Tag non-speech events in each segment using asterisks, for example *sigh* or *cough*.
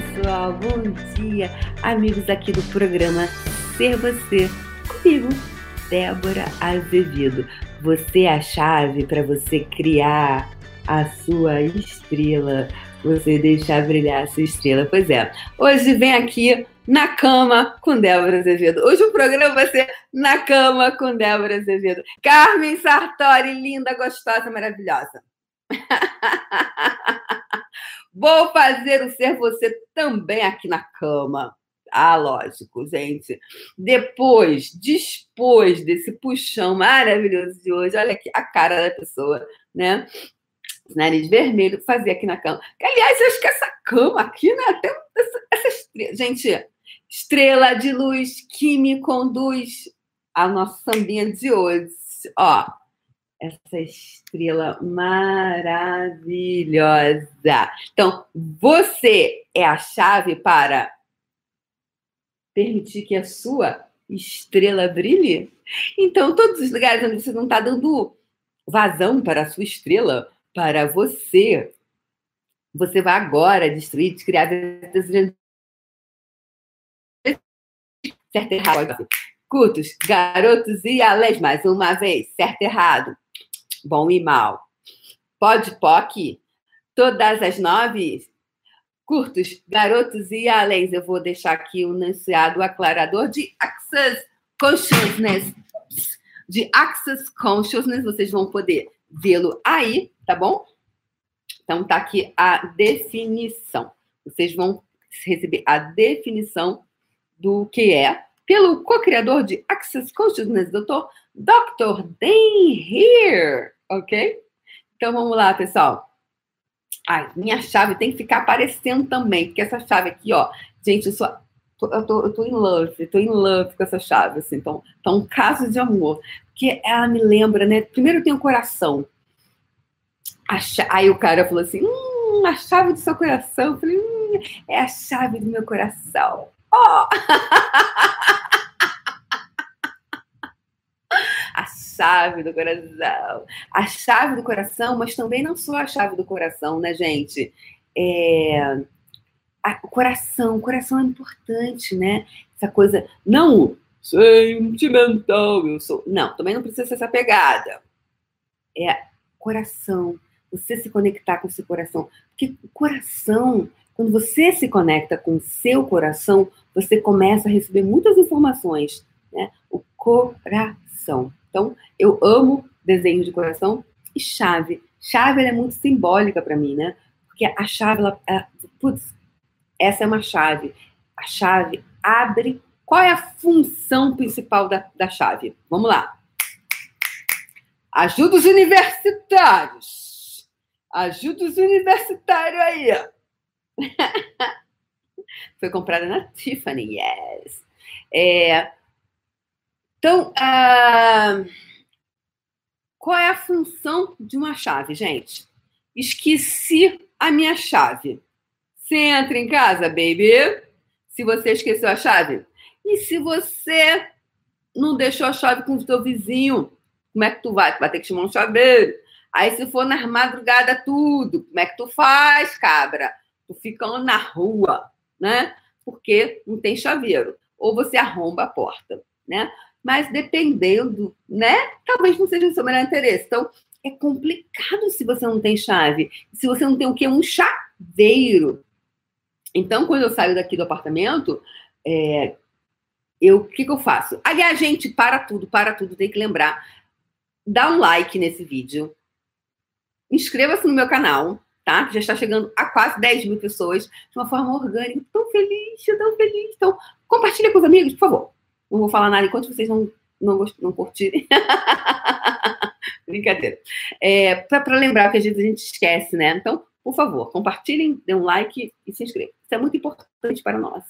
pessoal, bom dia, amigos aqui do programa Ser Você, comigo, Débora Azevedo. Você é a chave para você criar a sua estrela, você deixar brilhar a sua estrela. Pois é, hoje vem aqui na cama com Débora Azevedo. Hoje o programa vai ser na cama com Débora Azevedo. Carmen Sartori, linda, gostosa, maravilhosa. *laughs* Vou fazer o ser você também aqui na cama. Ah, lógico, gente. Depois, depois desse puxão maravilhoso de hoje, olha aqui a cara da pessoa, né? Nariz vermelho, fazer aqui na cama. Aliás, acho que essa cama aqui, né? Tem essa, essa estrela. Gente, estrela de luz que me conduz a nossa sambinha de hoje. Ó, essa estrela maravilhosa. Então, você é a chave para permitir que a sua estrela brilhe? Então, todos os lugares onde você não está dando vazão para a sua estrela, para você, você vai agora destruir, criar certo errado. Curtos, garotos e alés, mais uma vez, certo errado bom e mal. Pode POC, todas as nove, curtos, garotos e além. Eu vou deixar aqui o enunciado aclarador de Access Consciousness. De Access Consciousness, vocês vão poder vê-lo aí, tá bom? Então, tá aqui a definição. Vocês vão receber a definição do que é pelo co-criador de Access Consciousness, doutor Dr. Dan Here, ok? Então vamos lá, pessoal. Ai, minha chave tem que ficar aparecendo também, porque essa chave aqui, ó, gente, eu sou eu tô, eu tô em love, eu tô em love com essa chave, assim, então, então um caso de amor, porque ela me lembra, né, primeiro tem o coração, aí o cara falou assim, hum, a chave do seu coração, eu falei, hum, é a chave do meu coração, ó, oh! *laughs* chave do coração. A chave do coração, mas também não só a chave do coração, né, gente? É... A, o coração, o coração é importante, né? Essa coisa, não sentimental, eu sou. Não, também não precisa ser essa pegada. É coração, você se conectar com seu coração. Porque o coração, quando você se conecta com o seu coração, você começa a receber muitas informações, né? O coração. Então, eu amo desenho de coração e chave. Chave é muito simbólica para mim, né? Porque a chave, ela, ela, putz, essa é uma chave. A chave abre. Qual é a função principal da, da chave? Vamos lá. Ajuda os universitários. Ajuda os universitários aí. *laughs* Foi comprada na Tiffany, yes. É, então, qual é a função de uma chave, gente? Esqueci a minha chave. Você entra em casa, baby, se você esqueceu a chave. E se você não deixou a chave com o seu vizinho, como é que tu vai? Tu vai ter que chamar um chaveiro. Aí, se for na madrugada, tudo, como é que tu faz, cabra? Tu fica na rua, né? Porque não tem chaveiro. Ou você arromba a porta, né? Mas dependendo, né? Talvez não seja o seu melhor interesse. Então, é complicado se você não tem chave. Se você não tem o quê? Um chaveiro. Então, quando eu saio daqui do apartamento, é, eu, o que, que eu faço? Aliás, gente, para tudo, para tudo, tem que lembrar. Dá um like nesse vídeo. Inscreva-se no meu canal, tá? Que já está chegando a quase 10 mil pessoas de uma forma orgânica. Tão feliz, tão feliz. Então, compartilha com os amigos, por favor. Não vou falar nada enquanto vocês não, não, não curtirem. *laughs* Brincadeira. É, Para lembrar que às vezes a gente esquece, né? Então, por favor, compartilhem, dê um like e se inscrevam. Isso é muito importante para nós.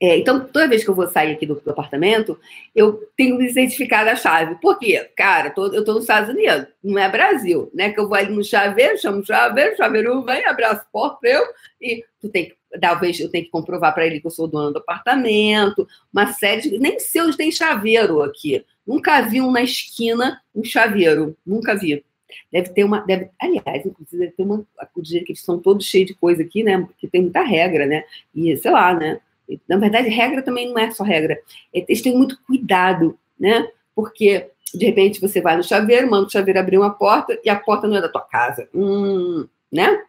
É, então, toda vez que eu vou sair aqui do, do apartamento, eu tenho que certificar a chave. Por quê? Cara, tô, eu estou nos Estados Unidos, não é Brasil, né? Que eu vou ali no chaveiro, chamo o chaveiro, o chaveiro vem, abraço a porta, eu, e tu tem que talvez eu tenha que comprovar para ele que eu sou dono do apartamento, uma série de. Nem onde tem chaveiro aqui. Nunca vi um na esquina um chaveiro. Nunca vi. Deve ter uma. Deve, aliás, inclusive, deve ter uma. O dia que eles são todos cheios de coisa aqui, né? Porque tem muita regra, né? E sei lá, né? Na verdade, regra também não é só regra. Eles têm muito cuidado, né? Porque, de repente, você vai no chaveiro, manda o chaveiro abrir uma porta e a porta não é da tua casa. Hum, né?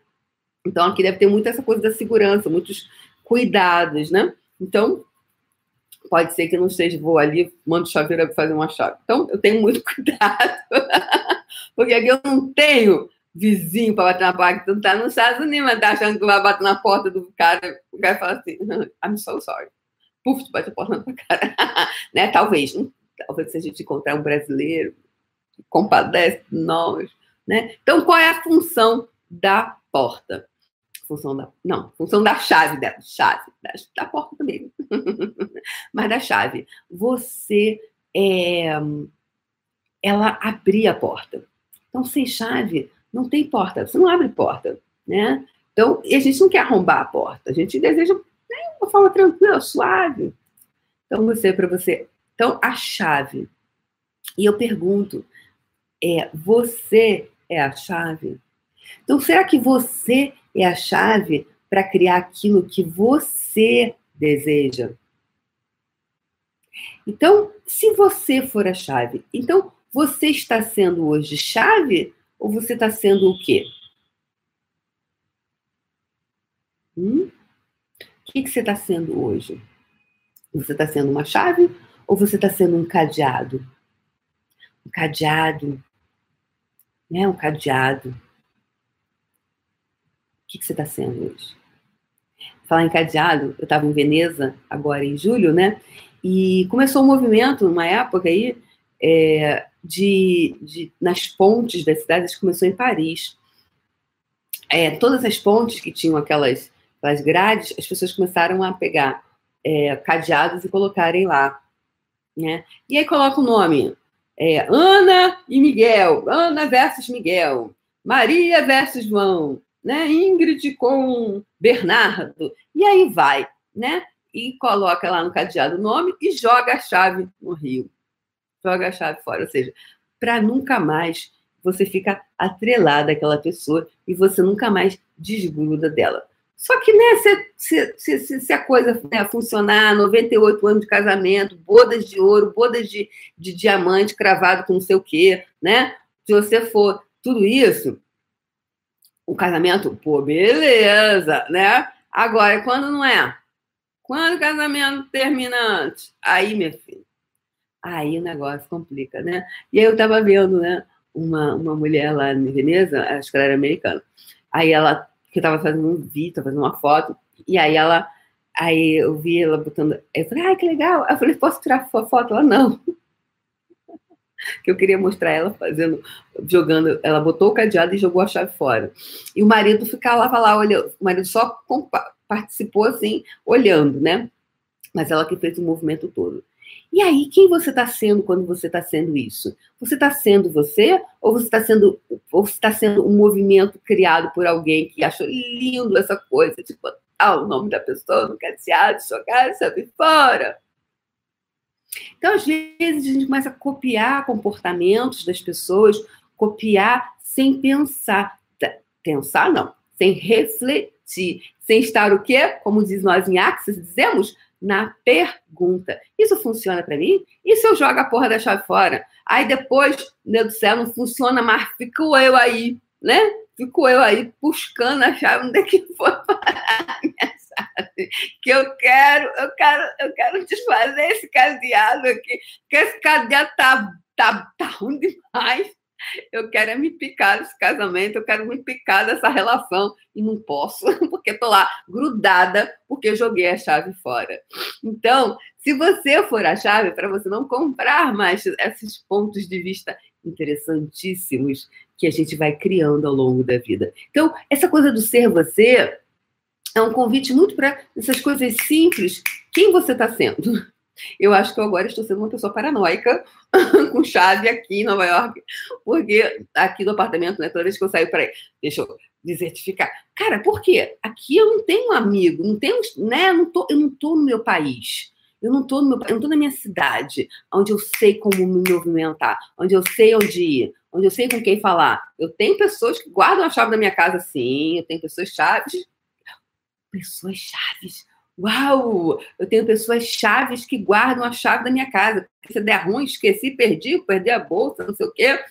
Então, aqui deve ter muito essa coisa da segurança, muitos cuidados, né? Então, pode ser que não seja, vou ali, mando o chaveiro fazer uma chave. Então, eu tenho muito *laughs* cuidado, porque aqui eu não tenho vizinho para bater na porta, tu tá nos Estados Unidos, mas tá achando que vai bater na porta do cara, o cara fala assim, I'm so sorry. Puf, tu bate a porta na tua cara. *laughs* né? Talvez, talvez se a gente encontrar um brasileiro compadece nós, né? Então, qual é a função da porta? Função da. Não, função da chave da chave. Da, da porta também. *laughs* Mas da chave. Você é, ela abrir a porta. Então, sem chave, não tem porta. Você não abre porta, né? Então, a gente não quer arrombar a porta. A gente deseja né, uma forma tranquila, suave. Então, você, para você. Então, a chave. E eu pergunto, é, você é a chave? Então, será que você é a chave para criar aquilo que você deseja? Então, se você for a chave, então você está sendo hoje chave ou você está sendo o quê? Hum? O que, que você está sendo hoje? Você está sendo uma chave ou você está sendo um cadeado? Um cadeado, né? Um cadeado o que, que você está sendo hoje? Falar em cadeado, eu estava em Veneza, agora em julho, né? E começou um movimento, numa época aí, é, de, de, nas pontes das cidades, começou em Paris. É, todas as pontes que tinham aquelas, aquelas grades, as pessoas começaram a pegar é, cadeados e colocarem lá. Né? E aí coloca o nome. É, Ana e Miguel. Ana versus Miguel. Maria versus João né? Ingrid com Bernardo, e aí vai, né? E coloca lá no cadeado o nome e joga a chave no rio. Joga a chave fora, ou seja, para nunca mais você fica atrelada àquela pessoa e você nunca mais desgruda dela. Só que, né, se, se, se, se a coisa né, funcionar, 98 anos de casamento, bodas de ouro, bodas de, de diamante cravado com não sei o quê, né? Se você for tudo isso, o casamento, pô, beleza, né? Agora, quando não é? Quando o casamento termina antes? Aí, minha filha, aí o negócio complica, né? E aí eu tava vendo, né, uma, uma mulher lá em Veneza, acho que ela era americana, aí ela, que tava fazendo um vídeo, tava fazendo uma foto, e aí ela, aí eu vi ela botando, eu falei, ai, que legal, eu falei, posso tirar foto? Ela, não, *laughs* que eu queria mostrar ela fazendo, jogando, ela botou o cadeado e jogou a chave fora. E o marido ficava lá olhando, o marido só participou assim, olhando, né? Mas ela que fez o movimento todo. E aí, quem você está sendo quando você está sendo isso? Você está sendo você ou você está sendo ou está sendo um movimento criado por alguém que achou lindo essa coisa, tipo, ah, o nome da pessoa no cadeado, jogar, sabe, fora. Então, às vezes, a gente começa a copiar comportamentos das pessoas, copiar sem pensar. Pensar, não, sem refletir, sem estar o quê? Como diz nós em Axis, dizemos, na pergunta. Isso funciona para mim? E se eu jogo a porra da chave fora? Aí depois, meu Deus do céu, não funciona mais, fico eu aí, né? Fico eu aí buscando a chave onde é que foi parar *laughs* sabe? Que eu quero, eu quero, eu quero desfazer esse cadeado aqui, que esse cadeado tá, tá, tá ruim demais. Eu quero é me picar desse casamento, eu quero me picar dessa relação e não posso, *laughs* porque estou lá grudada, porque joguei a chave fora. Então, se você for a chave, para você não comprar mais esses pontos de vista interessantíssimos que a gente vai criando ao longo da vida. Então, essa coisa do ser você é um convite muito para essas coisas simples. Quem você está sendo? Eu acho que eu agora estou sendo uma pessoa paranoica, *laughs* com chave aqui em Nova York, porque aqui do apartamento, né, toda vez que eu saio para aí, deixa eu desertificar. Cara, por quê? Aqui eu não tenho amigo, não tenho, né, não tô, eu não estou no meu país. Eu não estou no meu, eu não tô na minha cidade, onde eu sei como me movimentar, onde eu sei onde ir, onde eu sei com quem falar. Eu tenho pessoas que guardam a chave da minha casa, sim. Eu tenho pessoas chaves. Pessoas chaves. Uau! Eu tenho pessoas chaves que guardam a chave da minha casa. Se der ruim, esqueci, perdi, perdi a bolsa, não sei o quê.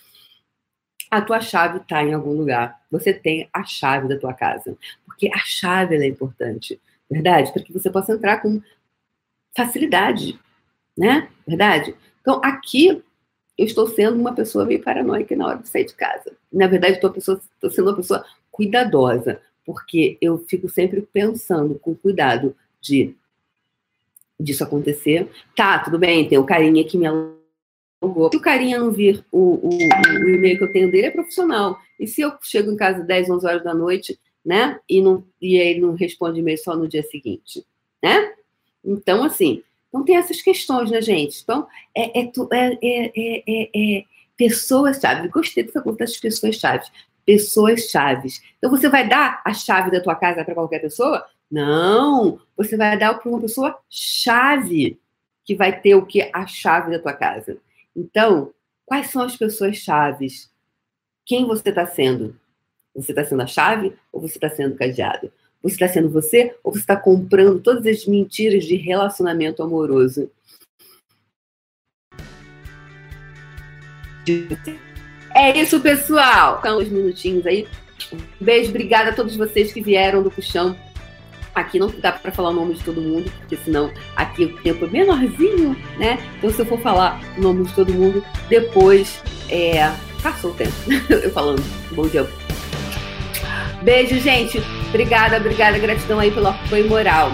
A tua chave está em algum lugar. Você tem a chave da tua casa. Porque a chave é importante, verdade? Para que você possa entrar com facilidade, né? Verdade? Então, aqui eu estou sendo uma pessoa meio paranoica na hora de sair de casa. Na verdade, estou, sendo uma pessoa cuidadosa, porque eu fico sempre pensando com cuidado de disso acontecer. Tá, tudo bem, tem o carinha que me alugou. Se o carinha não vir o, o, o, e-mail que eu tenho dele, é profissional. E se eu chego em casa 10, 11 horas da noite, né, e, não, e aí não responde e-mail só no dia seguinte, né? Então, assim, não tem essas questões, né, gente? Então, é, é, é, é, é pessoas-chave. Gostei dessa conta das pessoas-chave. Pessoas-chaves. Então, você vai dar a chave da tua casa para qualquer pessoa? Não, você vai dar para uma pessoa chave que vai ter o que a chave da tua casa. Então, quais são as pessoas chaves? Quem você está sendo? Você está sendo a chave ou você está sendo cadeado? Você está sendo você ou você está comprando todas as mentiras de relacionamento amoroso? É isso, pessoal. Então, uns minutinhos aí. Um beijo, obrigada a todos vocês que vieram do Puxão Aqui não dá para falar o nome de todo mundo, porque senão aqui o tempo é menorzinho, né? Então, se eu for falar o nome de todo mundo, depois é, passou o tempo. *laughs* eu falando. Bom dia. Beijo, gente. Obrigada, obrigada. Gratidão aí pelo apoio moral.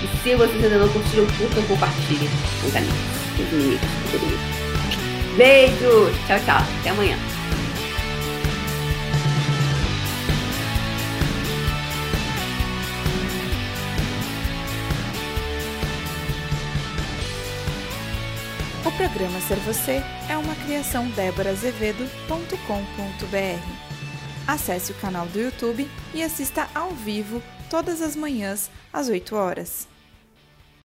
E se vocês ainda não curtiram, curtam, compartilhem com os amigos, com os inimigos, com todo mundo. Beijo. Tchau, tchau. Até amanhã. Programa Ser Você é uma criação déborazevedo.com.br. Acesse o canal do YouTube e assista ao vivo todas as manhãs às 8 horas.